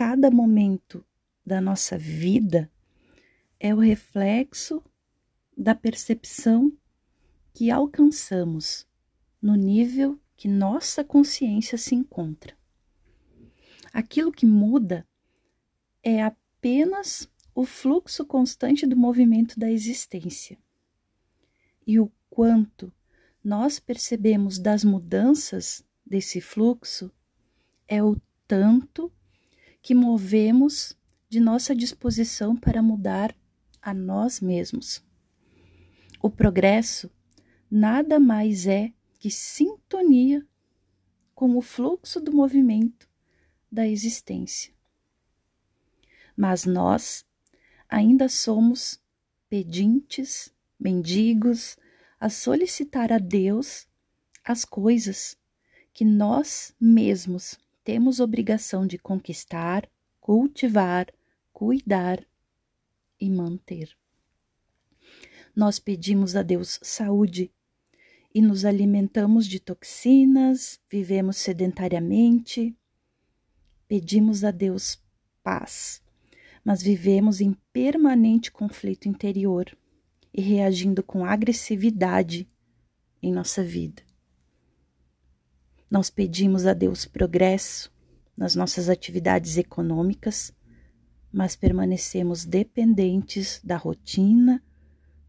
cada momento da nossa vida é o reflexo da percepção que alcançamos no nível que nossa consciência se encontra. Aquilo que muda é apenas o fluxo constante do movimento da existência. E o quanto nós percebemos das mudanças desse fluxo é o tanto que movemos de nossa disposição para mudar a nós mesmos. O progresso nada mais é que sintonia com o fluxo do movimento da existência. Mas nós ainda somos pedintes, mendigos, a solicitar a Deus as coisas que nós mesmos temos obrigação de conquistar, cultivar, cuidar e manter. Nós pedimos a Deus saúde e nos alimentamos de toxinas, vivemos sedentariamente. Pedimos a Deus paz, mas vivemos em permanente conflito interior e reagindo com agressividade em nossa vida. Nós pedimos a Deus progresso nas nossas atividades econômicas, mas permanecemos dependentes da rotina,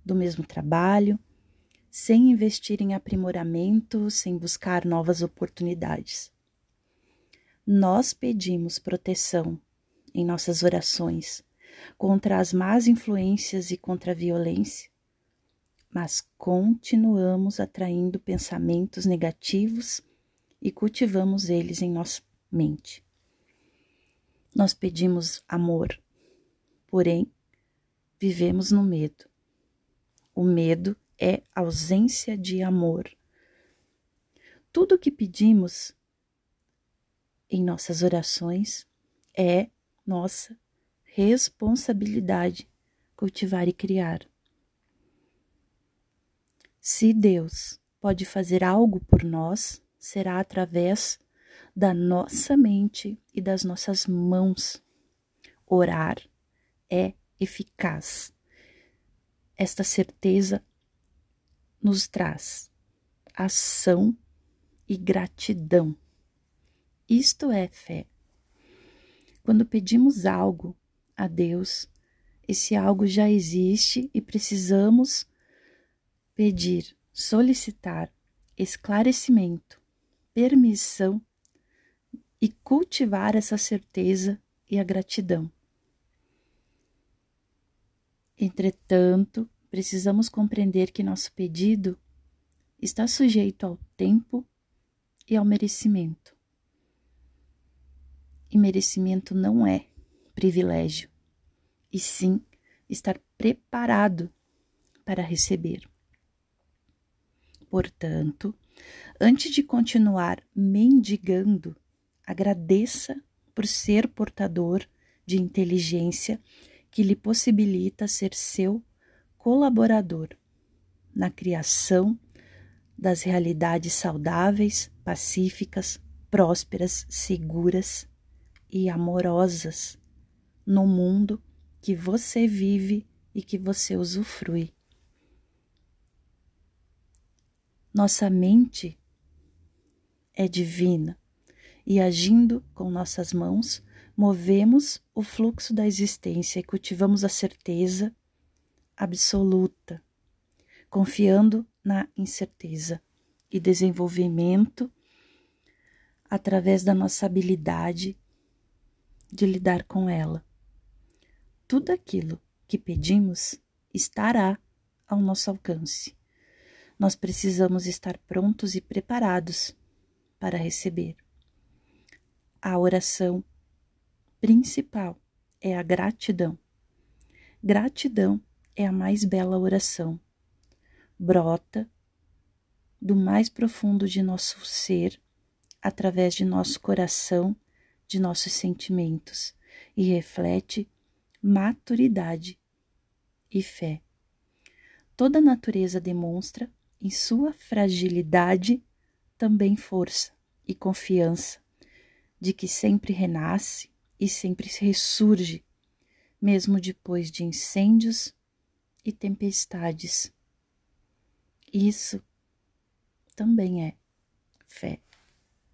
do mesmo trabalho, sem investir em aprimoramento, sem buscar novas oportunidades. Nós pedimos proteção em nossas orações contra as más influências e contra a violência, mas continuamos atraindo pensamentos negativos e cultivamos eles em nossa mente. Nós pedimos amor, porém vivemos no medo. O medo é ausência de amor. Tudo o que pedimos em nossas orações é nossa responsabilidade cultivar e criar. Se Deus pode fazer algo por nós, será através da nossa mente e das nossas mãos. Orar é eficaz. Esta certeza nos traz ação e gratidão. Isto é fé. Quando pedimos algo a Deus, esse algo já existe e precisamos pedir, solicitar esclarecimento permissão e cultivar essa certeza e a gratidão. Entretanto, precisamos compreender que nosso pedido está sujeito ao tempo e ao merecimento. E merecimento não é privilégio, e sim estar preparado para receber. Portanto, Antes de continuar mendigando, agradeça por ser portador de inteligência que lhe possibilita ser seu colaborador na criação das realidades saudáveis, pacíficas, prósperas, seguras e amorosas no mundo que você vive e que você usufrui. Nossa mente é divina e agindo com nossas mãos, movemos o fluxo da existência e cultivamos a certeza absoluta, confiando na incerteza e desenvolvimento através da nossa habilidade de lidar com ela. Tudo aquilo que pedimos estará ao nosso alcance. Nós precisamos estar prontos e preparados para receber. A oração principal é a gratidão. Gratidão é a mais bela oração. Brota do mais profundo de nosso ser, através de nosso coração, de nossos sentimentos, e reflete maturidade e fé. Toda a natureza demonstra, em sua fragilidade, também força e confiança de que sempre renasce e sempre ressurge, mesmo depois de incêndios e tempestades. Isso também é fé.